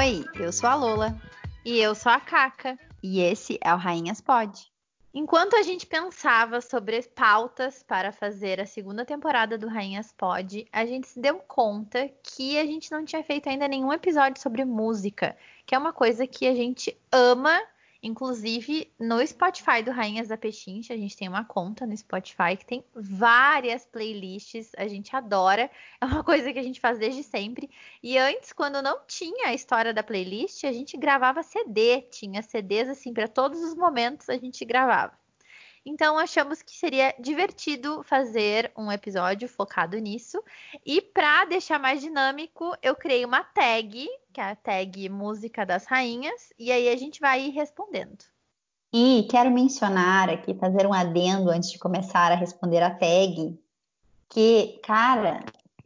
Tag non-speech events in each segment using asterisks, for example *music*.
Oi, eu sou a Lola. E eu sou a Caca. E esse é o Rainhas Pod. Enquanto a gente pensava sobre pautas para fazer a segunda temporada do Rainhas Pod, a gente se deu conta que a gente não tinha feito ainda nenhum episódio sobre música, que é uma coisa que a gente ama Inclusive, no Spotify do Rainhas da Pechincha, a gente tem uma conta no Spotify que tem várias playlists, a gente adora, é uma coisa que a gente faz desde sempre. E antes, quando não tinha a história da playlist, a gente gravava CD, tinha CDs assim para todos os momentos a gente gravava. Então achamos que seria divertido fazer um episódio focado nisso. E para deixar mais dinâmico, eu criei uma tag, que é a tag Música das Rainhas, e aí a gente vai ir respondendo. E quero mencionar aqui, fazer um adendo antes de começar a responder a tag, que, cara,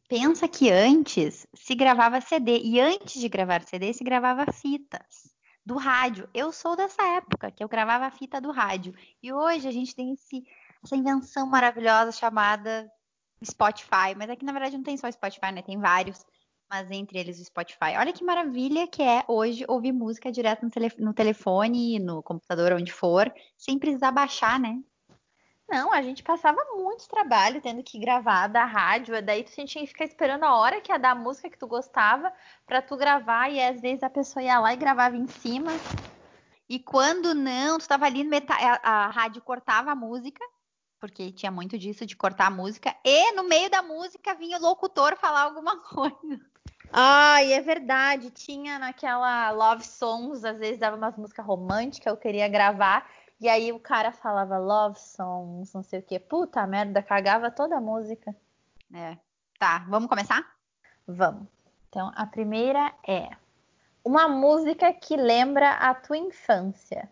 pensa que antes se gravava CD e antes de gravar CD se gravava fitas do rádio. Eu sou dessa época, que eu gravava a fita do rádio. E hoje a gente tem esse, essa invenção maravilhosa chamada Spotify. Mas aqui, na verdade, não tem só Spotify, né? Tem vários. Mas entre eles o Spotify. Olha que maravilha que é hoje ouvir música direto no, no telefone, no computador, onde for, sem precisar baixar, né? Não, a gente passava muito trabalho tendo que gravar da rádio, daí tu tinha que ficar esperando a hora que ia dar a música que tu gostava para tu gravar e às vezes a pessoa ia lá e gravava em cima. E quando não, tu tava ali a, a rádio cortava a música, porque tinha muito disso de cortar a música, e no meio da música vinha o locutor falar alguma *laughs* coisa. Ai, é verdade. Tinha naquela Love Songs, às vezes dava umas músicas românticas, eu queria gravar. E aí o cara falava love songs, não sei o que. Puta merda, cagava toda a música. É. Tá, vamos começar? Vamos. Então, a primeira é uma música que lembra a tua infância.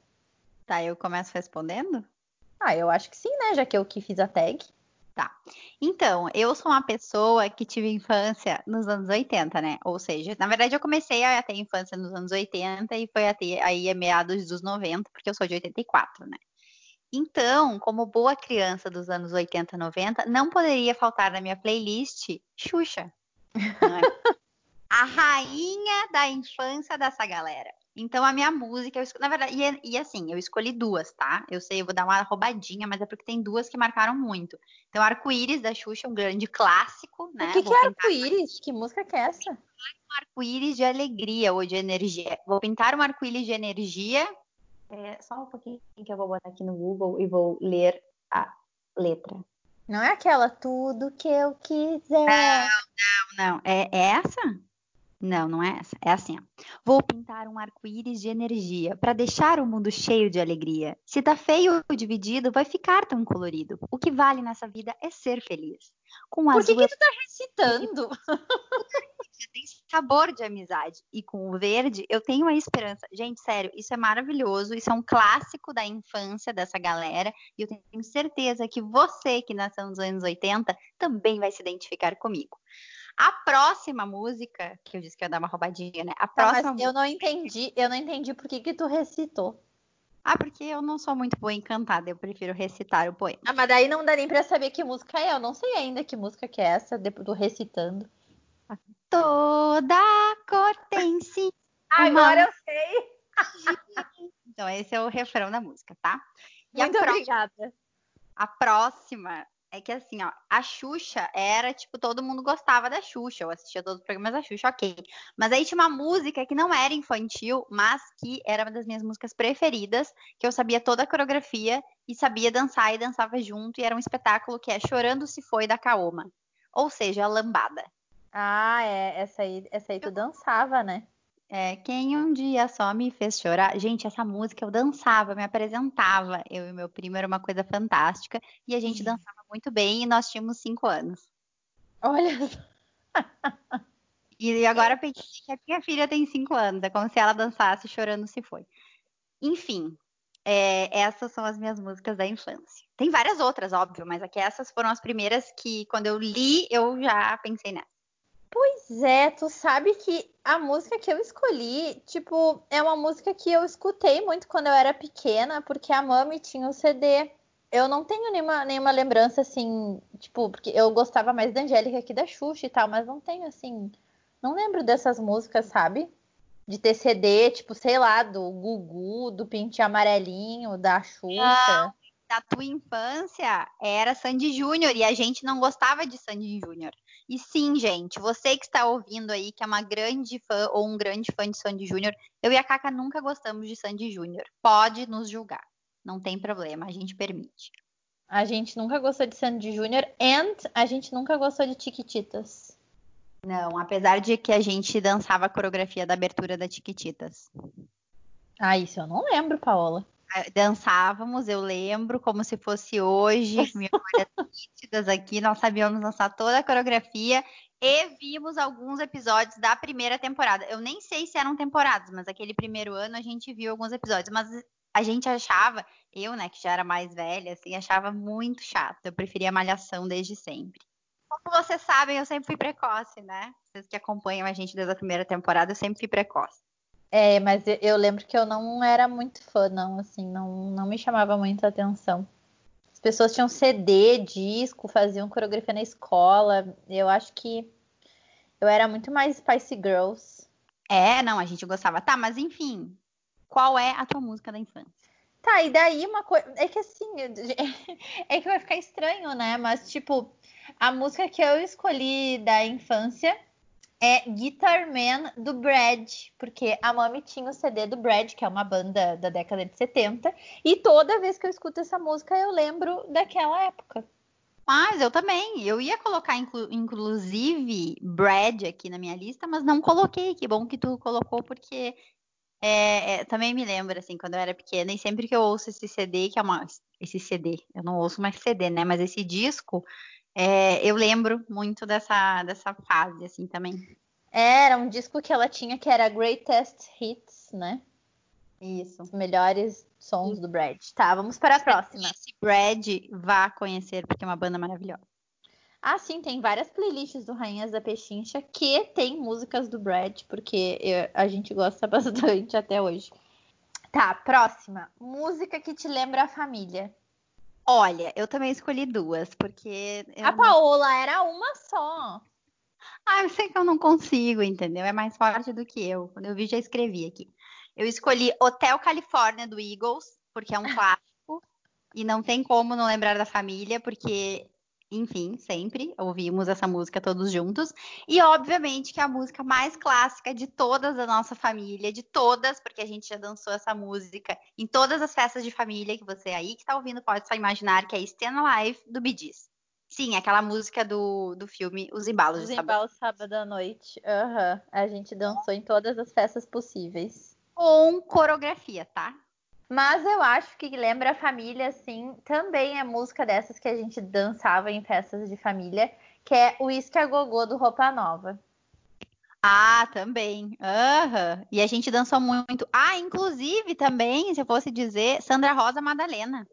Tá, eu começo respondendo? Ah, eu acho que sim, né? Já que eu que fiz a tag. Tá. Então, eu sou uma pessoa que tive infância nos anos 80, né? Ou seja, na verdade eu comecei a ter infância nos anos 80 e foi até aí a meados dos 90, porque eu sou de 84, né? Então, como boa criança dos anos 80, 90, não poderia faltar na minha playlist Xuxa. É? *laughs* a rainha da infância dessa galera. Então, a minha música, eu, na verdade, e, e, assim, eu escolhi duas, tá? Eu sei, eu vou dar uma roubadinha, mas é porque tem duas que marcaram muito. Então, Arco-Íris da Xuxa, um grande clássico, né? O que, que é Arco-Íris? Que música que é essa? Um arco-íris de alegria ou de energia. Vou pintar um arco-íris de energia. É, só um pouquinho que eu vou botar aqui no Google e vou ler a letra. Não é aquela tudo que eu quiser. Não, não, não. É essa? Não, não é essa. É assim, ó. Vou pintar um arco-íris de energia para deixar o mundo cheio de alegria. Se tá feio ou dividido, vai ficar tão colorido. O que vale nessa vida é ser feliz. Com Por que, azul... que tu tá recitando? *laughs* tem sabor de amizade. E com o verde, eu tenho a esperança. Gente, sério, isso é maravilhoso. Isso é um clássico da infância dessa galera. E eu tenho certeza que você que nasceu nos anos 80 também vai se identificar comigo. A próxima música, que eu disse que ia dar uma roubadinha, né? A tá, próxima mas eu não entendi, eu não entendi por que, que tu recitou. Ah, porque eu não sou muito boa em cantar, eu prefiro recitar o poema. Ah, mas daí não dá nem pra saber que música é. Eu não sei ainda que música que é essa, do recitando. Toda cor tem sim. Agora eu sei. então, esse é o refrão da música, tá? E Muito a obrigada. A próxima é que assim, ó, a Xuxa era, tipo, todo mundo gostava da Xuxa, eu assistia todos os programas da Xuxa, ok. Mas aí tinha uma música que não era infantil, mas que era uma das minhas músicas preferidas, que eu sabia toda a coreografia e sabia dançar e dançava junto, e era um espetáculo que é Chorando Se Foi da Kaoma. Ou seja, a lambada. Ah, é, essa aí, essa aí tu dançava, né? É, quem um dia só me fez chorar. Gente, essa música eu dançava, me apresentava. Eu e meu primo era uma coisa fantástica. E a gente dançava muito bem e nós tínhamos cinco anos. Olha. e agora pensei que a minha filha tem cinco anos. É como se ela dançasse chorando se foi. Enfim, é, essas são as minhas músicas da infância. Tem várias outras, óbvio, mas aqui essas foram as primeiras que, quando eu li, eu já pensei nessa. Pois é, tu sabe que a música que eu escolhi, tipo, é uma música que eu escutei muito quando eu era pequena, porque a Mami tinha o CD. Eu não tenho nenhuma, nenhuma lembrança assim, tipo, porque eu gostava mais da Angélica que da Xuxa e tal, mas não tenho assim, não lembro dessas músicas, sabe? De ter CD, tipo, sei lá, do Gugu, do Pinte Amarelinho, da Xuxa. Não, da tua infância era Sandy Júnior e a gente não gostava de Sandy Júnior. E sim, gente, você que está ouvindo aí, que é uma grande fã ou um grande fã de Sandy Júnior, eu e a Caca nunca gostamos de Sandy Júnior. Pode nos julgar. Não tem problema, a gente permite. A gente nunca gostou de Sandy Júnior and a gente nunca gostou de Tiquititas. Não, apesar de que a gente dançava a coreografia da abertura da Tiquititas. Ah, isso eu não lembro, Paola. Dançávamos, eu lembro, como se fosse hoje, *laughs* memórias nítidas aqui, nós sabíamos dançar toda a coreografia e vimos alguns episódios da primeira temporada. Eu nem sei se eram temporadas, mas aquele primeiro ano a gente viu alguns episódios, mas a gente achava, eu, né, que já era mais velha, assim, achava muito chato. Eu preferia Malhação desde sempre. Como vocês sabem, eu sempre fui precoce, né? Vocês que acompanham a gente desde a primeira temporada, eu sempre fui precoce. É, mas eu lembro que eu não era muito fã, não, assim, não, não me chamava muito a atenção. As pessoas tinham CD, disco, faziam coreografia na escola. Eu acho que eu era muito mais Spice Girls. É, não, a gente gostava. Tá, mas enfim, qual é a tua música da infância? Tá, e daí uma coisa. É que assim, *laughs* é que vai ficar estranho, né? Mas, tipo, a música que eu escolhi da infância é Guitar Man do Brad, porque a Mami tinha o CD do Brad, que é uma banda da década de 70, e toda vez que eu escuto essa música eu lembro daquela época. Mas eu também, eu ia colocar inclu inclusive Brad aqui na minha lista, mas não coloquei. Que bom que tu colocou, porque é, é, também me lembro, assim, quando eu era pequena, e sempre que eu ouço esse CD, que é uma. Esse CD, eu não ouço mais CD, né? Mas esse disco, é, eu lembro muito dessa, dessa fase, assim, também. Era um disco que ela tinha que era Greatest Hits, né? Isso. Os melhores sons do Brad. Tá, vamos para a próxima. Esse Brad, vá conhecer, porque é uma banda maravilhosa. Ah, sim, tem várias playlists do Rainhas da Pechincha que tem músicas do Brad, porque eu, a gente gosta *laughs* bastante até hoje. Tá, próxima. Música que te lembra a família. Olha, eu também escolhi duas, porque. A Paola não... era uma só. Ah, eu sei que eu não consigo, entendeu? É mais forte do que eu. Quando eu vi, já escrevi aqui. Eu escolhi Hotel Califórnia do Eagles, porque é um *laughs* clássico. e não tem como não lembrar da família, porque enfim, sempre ouvimos essa música todos juntos. E obviamente que é a música mais clássica de todas da nossa família, de todas, porque a gente já dançou essa música em todas as festas de família que você aí que tá ouvindo pode só imaginar que é Stand Alive do Gees. Sim, aquela música do, do filme Os Embalos Os de Sábado. Os Embalos Sábado à Noite. Uhum. A gente dançou em todas as festas possíveis. Com coreografia, tá? Mas eu acho que lembra a família, assim, também é música dessas que a gente dançava em festas de família, que é o Isque a Gogô do Roupa Nova. Ah, também. Uhum. E a gente dançou muito. Ah, inclusive também, se eu fosse dizer, Sandra Rosa Madalena,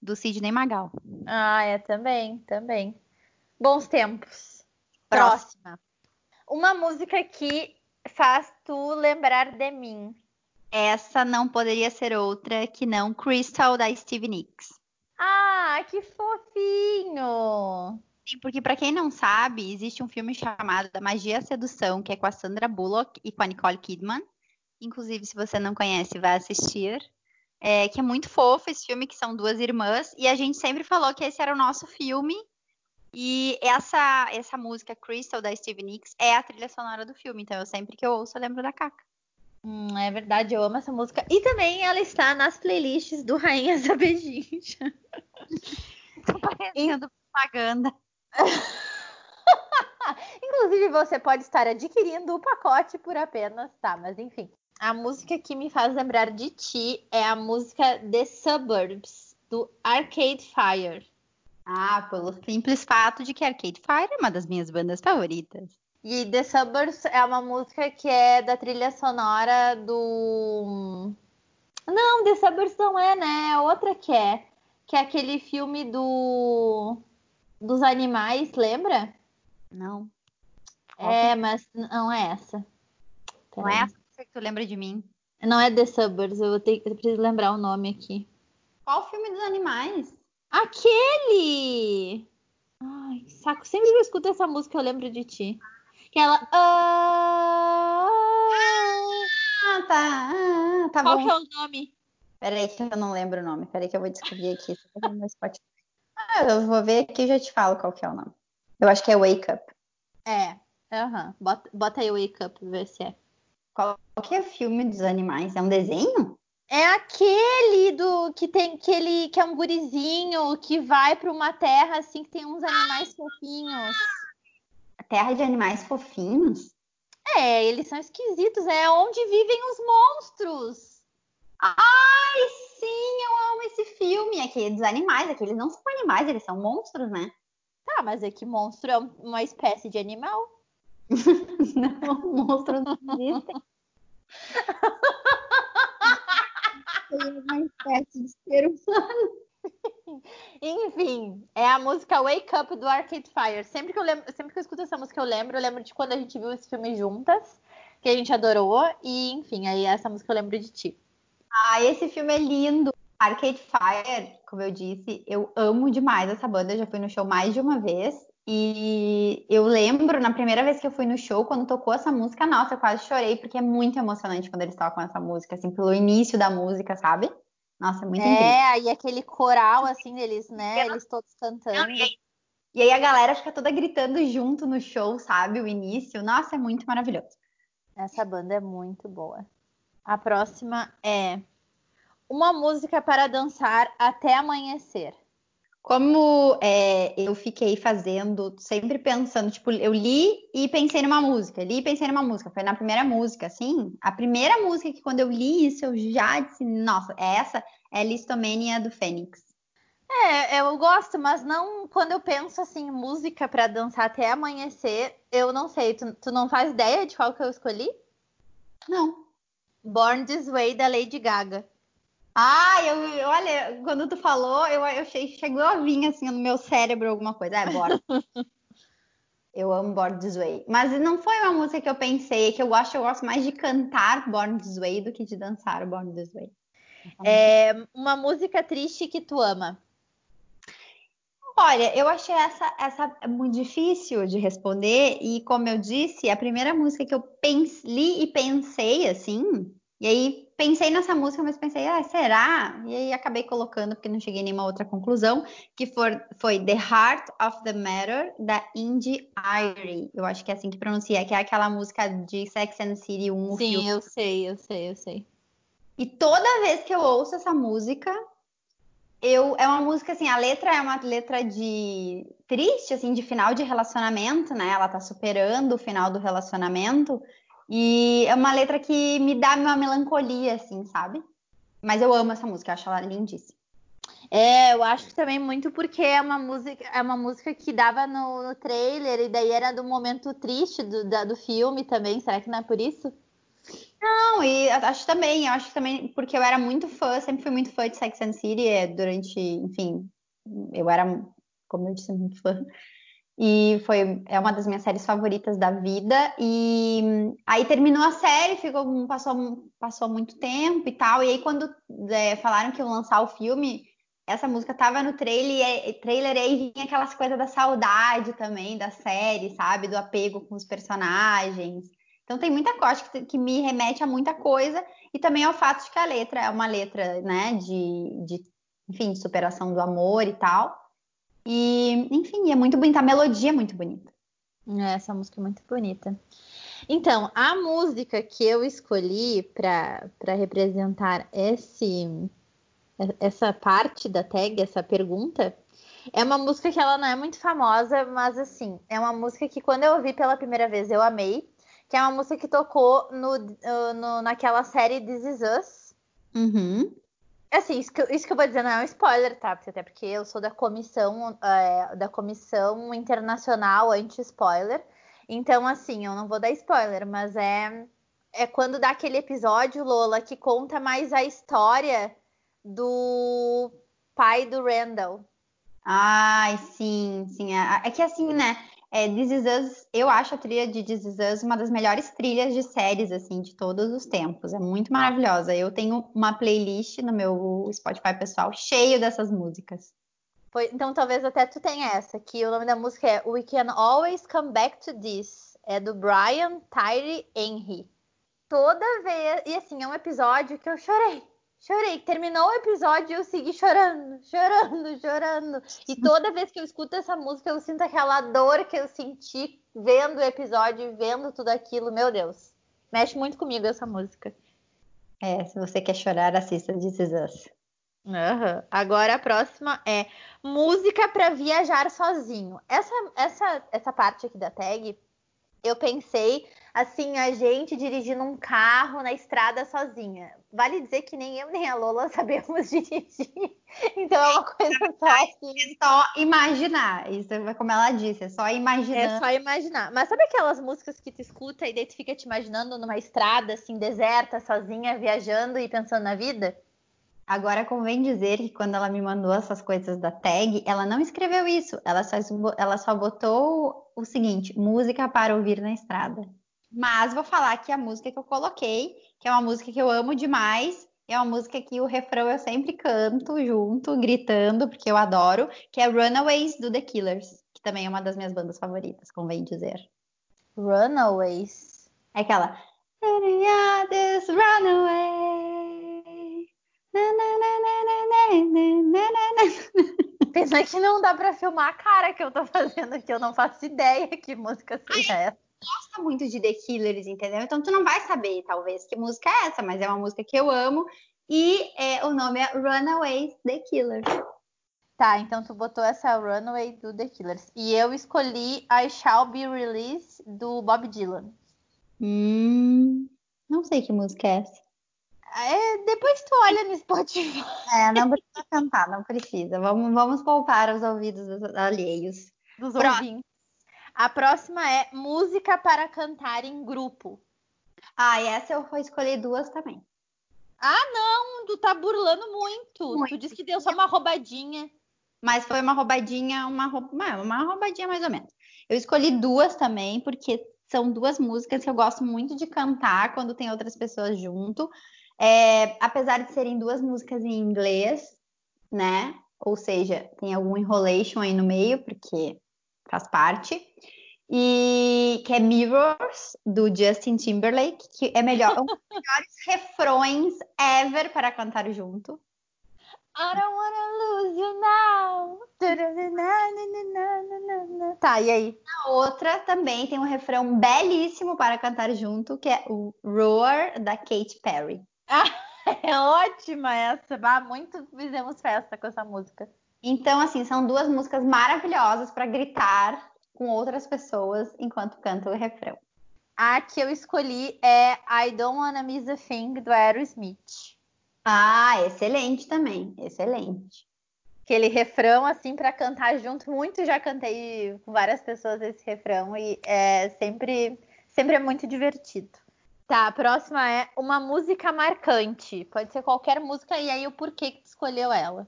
do Sidney Magal. Ah, é também, também. Bons tempos. Próxima. Próxima. Uma música que faz tu lembrar de mim essa não poderia ser outra que não Crystal da Stevie Nicks. Ah, que fofinho! Sim, porque para quem não sabe, existe um filme chamado Da Magia a Sedução, que é com a Sandra Bullock e com a Nicole Kidman. Inclusive, se você não conhece, vai assistir. É, que é muito fofo esse filme, que são duas irmãs. E a gente sempre falou que esse era o nosso filme. E essa, essa música Crystal da Stevie Nicks é a trilha sonora do filme. Então, eu sempre que eu ouço, eu lembro da Caca. Hum, é verdade, eu amo essa música. E também ela está nas playlists do Rainhas da Beijinha. *laughs* Tô parecendo propaganda. *laughs* Inclusive, você pode estar adquirindo o pacote por apenas, tá? Mas enfim. A música que me faz lembrar de ti é a música The Suburbs, do Arcade Fire. Ah, pelo simples fato de que Arcade Fire é uma das minhas bandas favoritas. E The Suburbs é uma música que é da trilha sonora do. Não, The Suburbs não é, né? É outra que é. Que é aquele filme do. Dos animais, lembra? Não. É, mas não é essa. Não é essa que tu lembra de mim. Não é The Suburbs, eu, vou ter, eu preciso lembrar o nome aqui. Qual filme dos animais? Aquele! Ai, saco. Sempre que eu escuto essa música eu lembro de ti. Que ela. Ah, tá. Ah, tá Qual bom. que é o nome? Peraí que eu não lembro o nome. Peraí que eu vou descobrir aqui. Ah, eu vou ver aqui e já te falo qual que é o nome. Eu acho que é Wake Up. É. Aham. Bota, bota aí Wake Up, ver se é. Qual que é o filme dos animais? É um desenho? É aquele do que tem que ele que é um gurizinho que vai para uma terra assim que tem uns animais fofinhos. Terra de Animais Fofinhos? É, eles são esquisitos, é onde vivem os monstros. Ai, sim, eu amo esse filme. Aquele dos animais, aqueles não são animais, eles são monstros, né? Tá, mas é que monstro é um- uma espécie de animal. *laughs* Não, monstros não existem. *laughs* É uma espécie de ser humano. Enfim, é a música Wake Up do Arcade Fire. Sempre que eu lembro, sempre que eu escuto essa música, eu lembro, eu lembro de quando a gente viu esse filme juntas, que a gente adorou, e enfim, aí essa música eu lembro de ti. Ah, esse filme é lindo. Arcade Fire, como eu disse, eu amo demais essa banda. Eu já fui no show mais de uma vez. E eu lembro, na primeira vez que eu fui no show, quando tocou essa música, nossa, eu quase chorei, porque é muito emocionante quando eles tocam essa música, assim, pelo início da música, sabe? Nossa, é muito incrível. É, aí aquele coral, assim, deles, né? Eles todos cantando. E aí a galera fica toda gritando junto no show, sabe? O início. Nossa, é muito maravilhoso. Essa banda é muito boa. A próxima é uma música para dançar até amanhecer. Como é, eu fiquei fazendo, sempre pensando, tipo, eu li e pensei numa música, li e pensei numa música. Foi na primeira música, assim. A primeira música que quando eu li isso, eu já disse, nossa, essa é Listomania do Fênix. É, eu gosto, mas não quando eu penso assim, música para dançar até amanhecer, eu não sei. Tu, tu não faz ideia de qual que eu escolhi? Não. Born This Way da Lady Gaga. Ah, eu, olha, quando tu falou, eu, eu chegou a vir assim no meu cérebro alguma coisa. É, bora. *laughs* Eu amo Born This Way. Mas não foi uma música que eu pensei, que eu gosto, eu gosto mais de cantar Born This Way do que de dançar Born This Way. É uma música triste que tu ama. Olha, eu achei essa, essa muito difícil de responder, e como eu disse, a primeira música que eu pens- li e pensei assim, e aí pensei nessa música, mas pensei, ah, será? E aí acabei colocando, porque não cheguei a nenhuma outra conclusão, que for, foi The Heart of the Matter, da Indie Irie. Eu acho que é assim que pronuncia, que é aquela música de Sex and the City 1, o Sim, filme. eu sei, eu sei, eu sei. E toda vez que eu ouço essa música, eu é uma música assim, a letra é uma letra de triste, assim, de final de relacionamento, né? Ela tá superando o final do relacionamento e é uma letra que me dá uma melancolia, assim, sabe? Mas eu amo essa música, acho ela lindíssima. É, eu acho também muito porque é uma música, é uma música que dava no, no trailer e daí era do momento triste do, da- do filme também. Será que não é por isso? Não, e acho também, eu acho também, porque eu era muito fã, sempre fui muito fã de Sex and City, é, durante, enfim, eu era, como eu disse, muito fã. E foi, é uma das minhas séries favoritas da vida. E aí terminou a série, ficou, passou, passou muito tempo e tal. E aí, quando é, falaram que iam lançar o filme, essa música tava no trailer, e, trailer, e aí vinha aquelas coisas da saudade também da série, sabe? Do apego com os personagens. Então tem muita coisa que, que me remete a muita coisa, e também ao fato de que a letra é uma letra, né, de, de enfim, de superação do amor e tal. E, enfim, é muito bonita, a melodia é muito bonita. É, essa música é muito bonita. Então, a música que eu escolhi para representar esse, essa parte da tag, essa pergunta, é uma música que ela não é muito famosa, mas assim, é uma música que quando eu ouvi pela primeira vez eu amei, que é uma música que tocou no, no naquela série This Is Us. Uhum. Assim, isso que, isso que eu vou dizer não é um spoiler, tá? Até porque eu sou da comissão, é, da comissão internacional anti-spoiler. Então, assim, eu não vou dar spoiler, mas é, é quando dá aquele episódio, Lola, que conta mais a história do pai do Randall. Ai, sim, sim. É, é que assim, né? É, This Is Us, eu acho a trilha de This Is Us uma das melhores trilhas de séries, assim, de todos os tempos. É muito maravilhosa. Eu tenho uma playlist no meu Spotify pessoal cheio dessas músicas. Foi, então talvez até tu tenha essa, que o nome da música é We Can Always Come Back to This. É do Brian Tyree Henry. toda vez. E assim, é um episódio que eu chorei. Chorei. Terminou o episódio e eu segui chorando, chorando, chorando. E toda vez que eu escuto essa música, eu sinto aquela dor que eu senti vendo o episódio, vendo tudo aquilo. Meu Deus. Mexe muito comigo essa música. É, se você quer chorar, assista This Is Us. Uhum. Agora a próxima é música para viajar sozinho. Essa, essa, essa parte aqui da tag, eu pensei assim, a gente dirigindo um carro na estrada sozinha. Vale dizer que nem eu nem a Lola *laughs* sabemos dirigir. Então é uma coisa só assim. É só imaginar. Isso é como ela disse, é só imaginar. É só imaginar. Mas sabe aquelas músicas que tu escuta e daí tu fica te imaginando numa estrada assim, deserta, sozinha, viajando e pensando na vida? Agora convém dizer que quando ela me mandou essas coisas da tag, ela não escreveu isso. Ela só, ela só botou o seguinte: música para ouvir na estrada. Mas vou falar que a música que eu coloquei, que é uma música que eu amo demais, é uma música que o refrão eu sempre canto junto, gritando, porque eu adoro, que é Runaways do The Killers, que também é uma das minhas bandas favoritas, convém dizer. Runaways? É aquela. This runaway. Pena que não dá pra filmar a cara que eu tô *laughs* fazendo aqui, eu não faço ideia que música seja essa gosta muito de The Killers, entendeu? Então tu não vai saber, talvez, que música é essa, mas é uma música que eu amo. E é, o nome é Runaways The Killers. Tá, então tu botou essa Runaway do The Killers. E eu escolhi I Shall Be Released do Bob Dylan. Hum, não sei que música é essa. É, depois tu olha no Spotify. É, não precisa cantar, não precisa. Vamos, vamos poupar os ouvidos alheios. Dos ouvintes. A próxima é música para cantar em grupo. Ah, e essa eu vou escolher duas também. Ah, não, tu tá burlando muito. muito. Tu disse que deu só uma roubadinha. Mas foi uma roubadinha, uma, uma, uma roubadinha mais ou menos. Eu escolhi duas também, porque são duas músicas que eu gosto muito de cantar quando tem outras pessoas junto. É, apesar de serem duas músicas em inglês, né? Ou seja, tem algum enrolation aí no meio, porque faz parte. E que é Mirrors, do Justin Timberlake, que é melhor, um dos *laughs* melhores refrões ever para cantar junto. I don't wanna lose you now. Tá, e aí? A outra também tem um refrão belíssimo para cantar junto, que é o Roar, da Katy Perry. Ah, *laughs* é ótima essa. Ah, muito fizemos festa com essa música. Então, assim, são duas músicas maravilhosas para gritar com outras pessoas enquanto canta o refrão. A que eu escolhi é I Don't Wanna Miss a Thing, do Aerosmith. Ah, excelente também, excelente. Aquele refrão, assim, para cantar junto. Muito já cantei com várias pessoas esse refrão e é sempre, sempre é muito divertido. Tá, a próxima é uma música marcante. Pode ser qualquer música e aí o porquê que tu escolheu ela.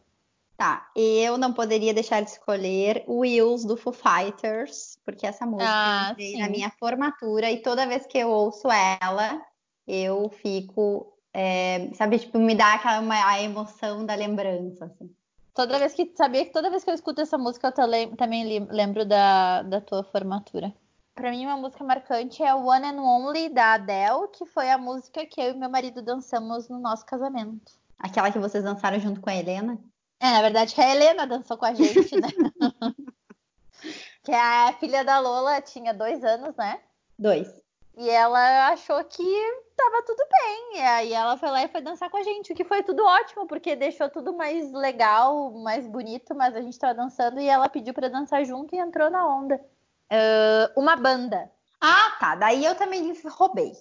Tá, eu não poderia deixar de escolher Wheels do Foo Fighters, porque essa música ah, veio na minha formatura e toda vez que eu ouço ela, eu fico, é, sabe, tipo, me dá aquela uma, a emoção da lembrança, assim. Toda vez que, sabia que toda vez que eu escuto essa música, eu também lembro da, da tua formatura. Pra mim, uma música marcante é One and Only, da Adele, que foi a música que eu e meu marido dançamos no nosso casamento. Aquela que vocês dançaram junto com a Helena? É, na verdade que a Helena dançou com a gente, né? *laughs* que a filha da Lola tinha dois anos, né? Dois. E ela achou que tava tudo bem. E aí ela foi lá e foi dançar com a gente, o que foi tudo ótimo, porque deixou tudo mais legal, mais bonito, mas a gente tava dançando e ela pediu para dançar junto e entrou na onda. Uh, uma banda. Ah, tá. Daí eu também roubei.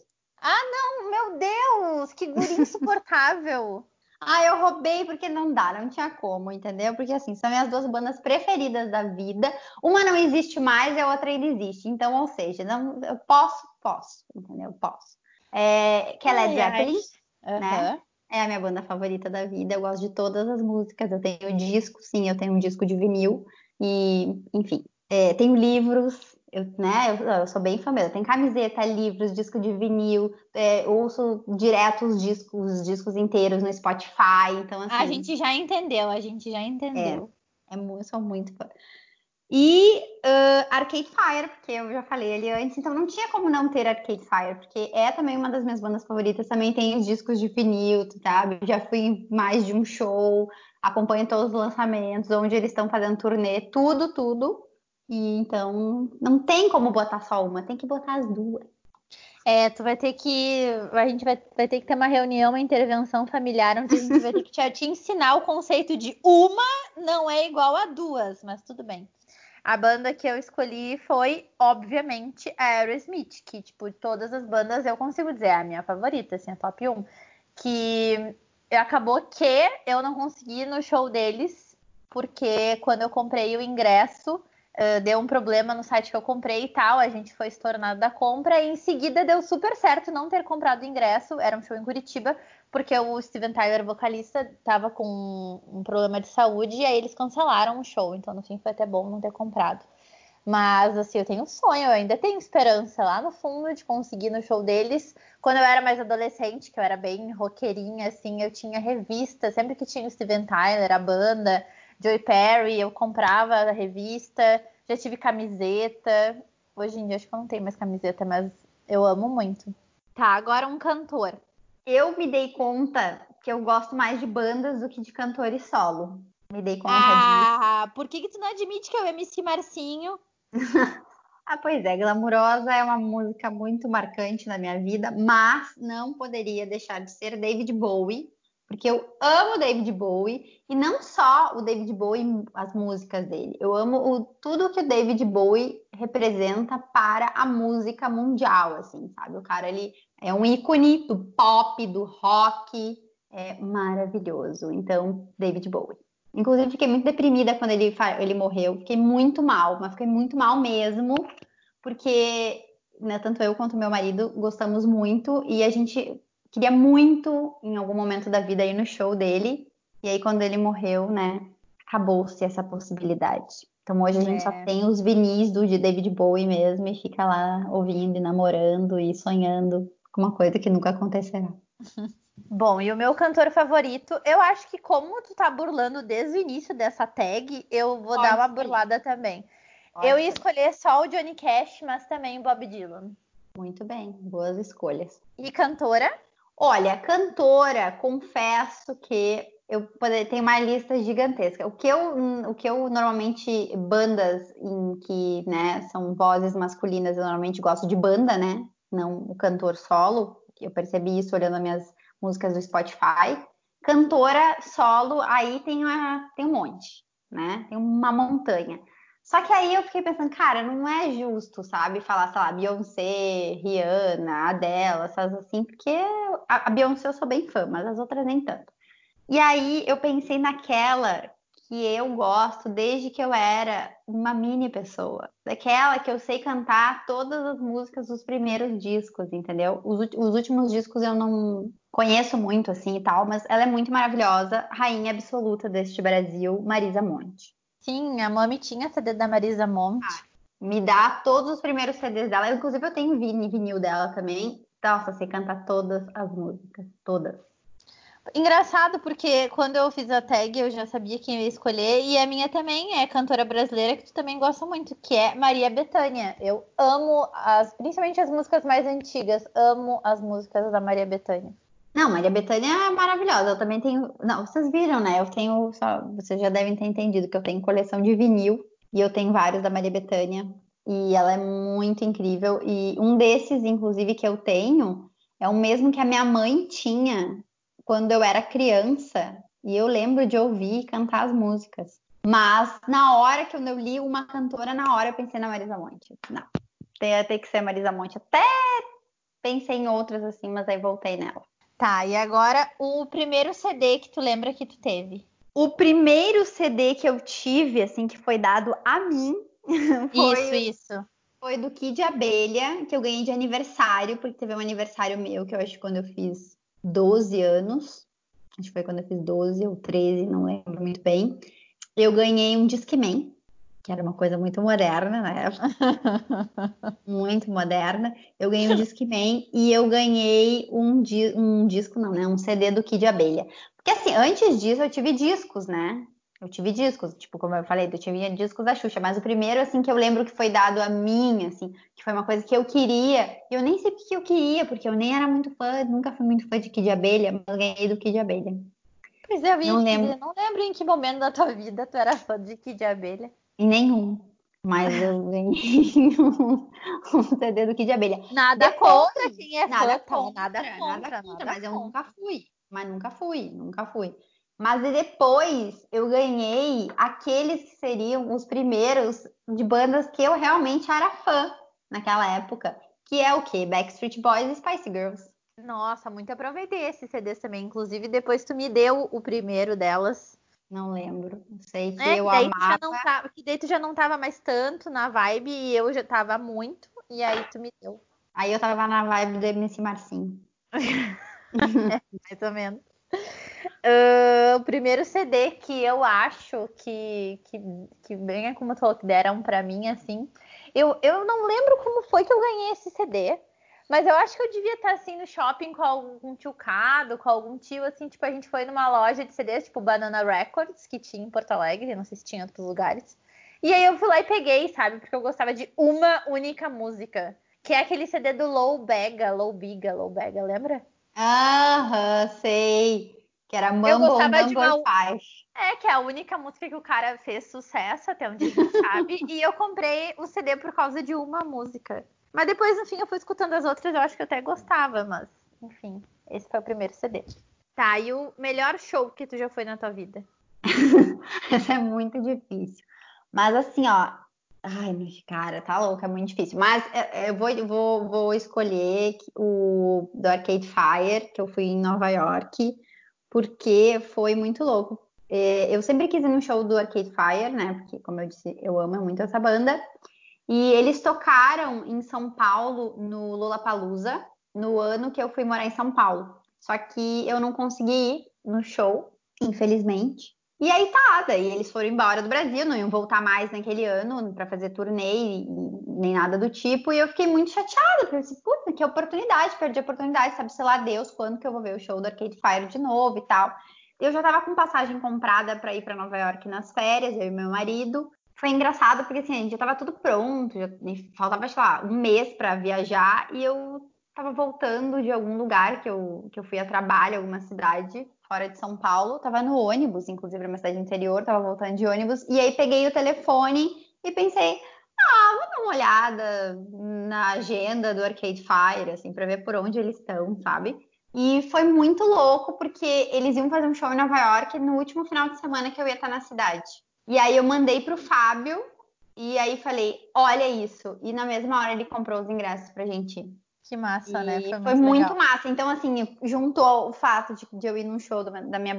Ah, não, meu Deus, que guri insuportável. *laughs* Ah, eu roubei porque não dá, não tinha como, entendeu? Porque assim, são minhas duas bandas preferidas da vida. Uma não existe mais e a outra ainda existe. Então, ou seja, não, eu posso, posso, entendeu? Posso. É, que é Led Zeppelin, uhum. né? É a minha banda favorita da vida. Eu gosto de todas as músicas. Eu tenho disco, sim, eu tenho um disco de vinil. E, enfim, é, tenho livros, eu, né, eu, eu, sou bem famosa. Tem camiseta, livros, disco de vinil, é, ouço direto os discos, os discos inteiros no Spotify. Então, assim, a gente já entendeu, a gente já entendeu. É, é eu sou muito fã. E uh, Arcade Fire, porque eu já falei ali antes, então não tinha como não ter Arcade Fire, porque é também uma das minhas bandas favoritas. Também tem os discos de vinil, sabe? Já fui em mais de um show, acompanho todos os lançamentos, onde eles estão fazendo turnê, tudo, tudo. E então não tem como botar só uma, tem que botar as duas. É, tu vai ter que. A gente vai, vai ter que ter uma reunião, uma intervenção familiar, onde a gente vai ter que te, te ensinar o conceito de uma não é igual a duas, mas tudo bem. A banda que eu escolhi foi, obviamente, a Aerosmith, que, tipo, de todas as bandas eu consigo dizer, é a minha favorita, assim, a top 1. Que acabou que eu não consegui no show deles, porque quando eu comprei o ingresso, uh, deu um problema no site que eu comprei e tal, a gente foi estornado da compra, e em seguida deu super certo não ter comprado o ingresso, era um show em Curitiba, porque o Steven Tyler, vocalista, estava com um problema de saúde e aí eles cancelaram o show. Então, no fim, foi até bom não ter comprado. Mas, assim, eu tenho um sonho, eu ainda tenho esperança lá no fundo de conseguir no show deles. Quando eu era mais adolescente, que eu era bem roqueirinha, assim, eu tinha revista, sempre que tinha o Steven Tyler, a banda, Joy Perry, eu comprava a revista, já tive camiseta. Hoje em dia acho que eu não tenho mais camiseta, mas eu amo muito. Tá, agora um cantor eu me dei conta que eu gosto mais de bandas do que de cantores solo. Me dei conta ah, disso. por que, que tu não admite que é o MC Marcinho? *laughs* ah, pois é, Glamurosa é uma música muito marcante na minha vida, mas não poderia deixar de ser David Bowie, porque eu amo David Bowie e não só o David Bowie, as músicas dele. Eu amo o, tudo que o David Bowie representa para a música mundial, assim, sabe? O cara ele é um ícone do pop, do rock, é maravilhoso. Então, David Bowie. Inclusive, fiquei muito deprimida quando ele, ele morreu. Fiquei muito mal, mas fiquei muito mal mesmo, porque né, tanto eu quanto meu marido gostamos muito e a gente queria muito, em algum momento da vida, ir no show dele. E aí, quando ele morreu, né, acabou-se essa possibilidade. Então hoje a gente é. só tem os vinis do de David Bowie mesmo e fica lá ouvindo e namorando e sonhando com uma coisa que nunca acontecerá. *laughs* Bom, e o meu cantor favorito, eu acho que como tu tá burlando desde o início dessa tag, eu vou Pode dar uma burlada também. Pode eu ia escolher só o Johnny Cash, mas também o Bob Dylan. Muito bem, boas escolhas. E cantora? Olha, cantora, confesso que eu tenho uma lista gigantesca. O que eu, o que eu normalmente bandas em que, né, são vozes masculinas, eu normalmente gosto de banda, né? Não o cantor solo. Eu percebi isso olhando as minhas músicas do Spotify. Cantora solo, aí tem, uma, tem um monte, né? Tem uma montanha. Só que aí eu fiquei pensando, cara, não é justo, sabe? Falar, sei lá, Beyoncé, Rihanna, Adele, essas assim, porque a, a Beyoncé eu sou bem fã, mas as outras nem tanto. E aí eu pensei naquela que eu gosto desde que eu era uma mini pessoa. Daquela que eu sei cantar todas as músicas dos primeiros discos, entendeu? Os, os últimos discos eu não conheço muito assim e tal, mas ela é muito maravilhosa, rainha absoluta deste Brasil, Marisa Monte. Sim, a Mami tinha CD da Marisa Monte. Ah, me dá todos os primeiros CDs dela, inclusive eu tenho vinil, vinil dela também. Nossa, sei cantar todas as músicas, todas. Engraçado, porque quando eu fiz a tag eu já sabia quem eu ia escolher, e a minha também é cantora brasileira que tu também gosta muito, que é Maria Bethânia. Eu amo as, principalmente as músicas mais antigas, amo as músicas da Maria Bethânia. Não, Maria Bethânia é maravilhosa. Eu também tenho. Não, vocês viram, né? Eu tenho. Só... Vocês já devem ter entendido que eu tenho coleção de vinil e eu tenho vários da Maria Bethânia. E ela é muito incrível. E um desses, inclusive, que eu tenho é o mesmo que a minha mãe tinha quando eu era criança e eu lembro de ouvir e cantar as músicas. Mas na hora que eu li uma cantora, na hora eu pensei na Marisa Monte. Não, tem, tem que ser Marisa Monte. Até pensei em outras assim, mas aí voltei nela. Tá, e agora o primeiro CD que tu lembra que tu teve? O primeiro CD que eu tive, assim, que foi dado a mim. *laughs* Foi, isso, isso. Foi do Kid Abelha, que eu ganhei de aniversário, porque teve um aniversário meu, que eu acho que quando eu fiz 12 anos, acho que foi quando eu fiz 12 ou 13, não lembro muito bem, eu ganhei um Discman, que era uma coisa muito moderna na *laughs* época. muito moderna. Eu ganhei um Discman e eu ganhei um, di um disco, não, né? Um CD do Kid Abelha. Porque assim, antes disso eu tive discos, né? Eu tive discos, tipo, como eu falei, eu tive discos da Xuxa, mas o primeiro, assim, que eu lembro que foi dado a mim, assim, que foi uma coisa que eu queria, e eu nem sei o que eu queria, porque eu nem era muito fã, nunca fui muito fã de Kid Abelha, mas eu ganhei do Kid Abelha. Pois é, eu não lembro. não lembro em que momento da tua vida tu era fã de Kid Abelha. Em nenhum. Mas eu ganhei um, *laughs* um CD do Kid Abelha. Nada Depois, contra quem é nada fã, contra, nada contra, nada contra, mas eu nunca fui. Mas nunca fui, nunca fui. Mas depois eu ganhei aqueles que seriam os primeiros de bandas que eu realmente era fã naquela época. Que é o quê? Backstreet Boys e Spice Girls. Nossa, muito aproveitei esses CDs também. Inclusive, depois tu me deu o primeiro delas. Não lembro. Sei que é, eu que amava. Tava, que daí tu já não tava mais tanto na vibe e eu já tava muito. E aí tu me deu. Aí eu tava na vibe do MC Marcinho. *laughs* é, mais ou menos. Uh, o primeiro CD que eu acho que, que, que bem é como tu falou, que deram para mim, assim. Eu, eu não lembro como foi que eu ganhei esse CD. Mas eu acho que eu devia estar assim no shopping com algum tio Cado, com algum tio, assim, tipo, a gente foi numa loja de CDs, tipo Banana Records, que tinha em Porto Alegre, não sei se tinha em outros lugares. E aí eu fui lá e peguei, sabe? Porque eu gostava de uma única música. Que é aquele CD do Low Bega, Low Biga, Low Bega, lembra? Aham, sei. Que era Mambo Number uma... Five. É, que é a única música que o cara fez sucesso, até onde a gente sabe. *laughs* e eu comprei o CD por causa de uma música. Mas depois, no fim, eu fui escutando as outras, eu acho que eu até gostava, mas, enfim, esse foi o primeiro CD. Tá, e o melhor show que tu já foi na tua vida? *laughs* Essa é muito difícil. Mas assim, ó. Ai, meu cara, tá louco, é muito difícil. Mas é, é, eu vou, vou, vou escolher o do Arcade Fire, que eu fui em Nova York, porque foi muito louco. É, eu sempre quis ir no show do Arcade Fire, né? Porque, como eu disse, eu amo muito essa banda. E eles tocaram em São Paulo no Lollapalooza no ano que eu fui morar em São Paulo. Só que eu não consegui ir no show, infelizmente. E aí tá, daí eles foram embora do Brasil, não iam voltar mais naquele ano para fazer turnê nem nada do tipo. E eu fiquei muito chateada, porque puta, que oportunidade, perdi a oportunidade, sabe, sei lá, Deus, quando que eu vou ver o show do Arcade Fire de novo e tal. Eu já tava com passagem comprada para ir para Nova York nas férias, eu e meu marido foi engraçado porque assim, já tava tudo pronto, já faltava, sei lá, um mês para viajar e eu tava voltando de algum lugar que eu, que eu fui a trabalho, alguma cidade fora de São Paulo, tava no ônibus, inclusive uma cidade interior, tava voltando de ônibus, e aí peguei o telefone e pensei, ah, vou dar uma olhada na agenda do Arcade Fire, assim, para ver por onde eles estão, sabe? E foi muito louco porque eles iam fazer um show em Nova York no último final de semana que eu ia estar na cidade. E aí eu mandei pro Fábio e aí falei, olha isso. E na mesma hora ele comprou os ingressos pra gente ir. Que massa, e né? Foi, muito, foi muito massa. Então, assim, juntou o fato de, de eu ir num show da minha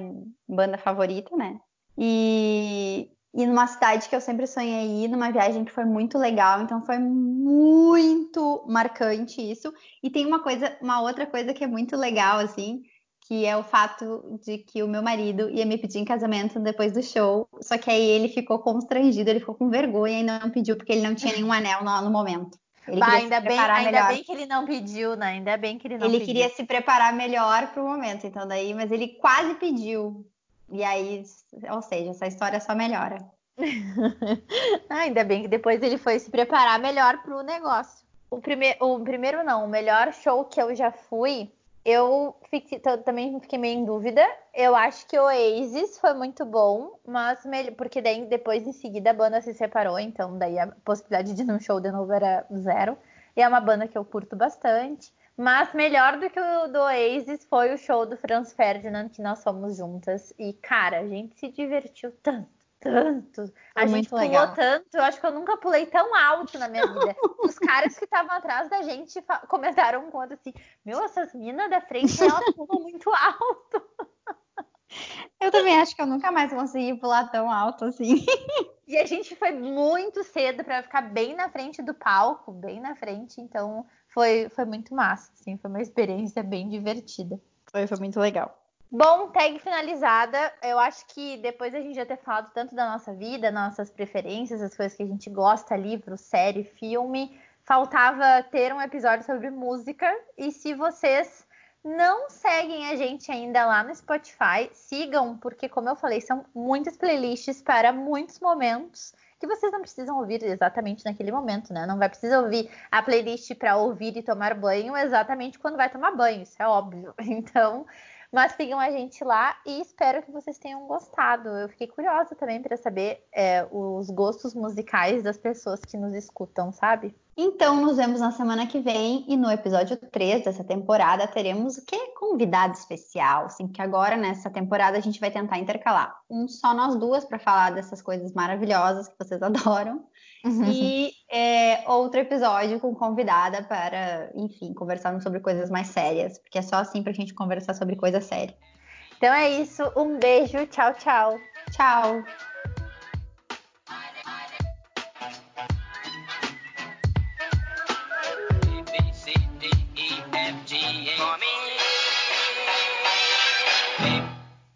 banda favorita, né? E, e numa cidade que eu sempre sonhei ir, numa viagem que foi muito legal. Então, foi muito marcante isso. E tem uma coisa, uma outra coisa que é muito legal, assim, que é o fato de que o meu marido ia me pedir em casamento depois do show, só que aí ele ficou constrangido, ele ficou com vergonha e não pediu porque ele não tinha nenhum anel no, no momento. Ele bah, ainda bem, ainda bem que ele não pediu, né? Ainda bem que ele não ele pediu. queria se preparar melhor para o momento, então daí, mas ele quase pediu. E aí, ou seja, essa história só melhora. *laughs* ah, ainda bem que depois ele foi se preparar melhor para o negócio. O, prime o primeiro não, o melhor show que eu já fui eu fiquei, também fiquei meio em dúvida. Eu acho que o Oasis foi muito bom, mas porque daí depois em seguida a banda se separou, então daí a possibilidade de ir num show de novo era zero. E é uma banda que eu curto bastante. Mas melhor do que o do Oasis foi o show do Franz Ferdinand que nós fomos juntas. E cara, a gente se divertiu tanto tanto. a gente pulou legal. tanto. Eu acho que eu nunca pulei tão alto na minha vida. *laughs* Os caras que estavam atrás da gente comentaram um assim: Meu, essas minas da frente, elas pulam muito alto. *laughs* Eu também acho que eu nunca mais consegui pular tão alto assim. *laughs* E a gente foi muito cedo para ficar bem na frente do palco, bem na frente, então foi, foi muito massa, assim, foi uma experiência bem divertida. Foi, foi muito legal. Bom, tag finalizada. Eu acho que depois a gente já ter falado tanto da nossa vida, nossas preferências, as coisas que a gente gosta, livro, série, filme, faltava ter um episódio sobre música. E se vocês não seguem a gente ainda lá no Spotify, sigam, porque, como eu falei, são muitas playlists para muitos momentos que vocês não precisam ouvir exatamente naquele momento, né? Não vai precisar ouvir a playlist para ouvir e tomar banho exatamente quando vai tomar banho, isso é óbvio. *laughs* Então, mas sigam a gente lá e espero que vocês tenham gostado. Eu fiquei curiosa também para saber é, os gostos musicais das pessoas que nos escutam, sabe? Então, nos vemos na semana que vem e no episódio 3 dessa temporada teremos o que? Convidado especial. Assim, que agora nessa temporada a gente vai tentar intercalar um só nós duas para falar dessas coisas maravilhosas que vocês *laughs* adoram. Uhum. E é, outro episódio com convidada para, enfim, conversarmos sobre coisas mais sérias, porque é só assim para a gente conversar sobre coisa séria. Então é isso. Um beijo. Tchau, tchau. Tchau.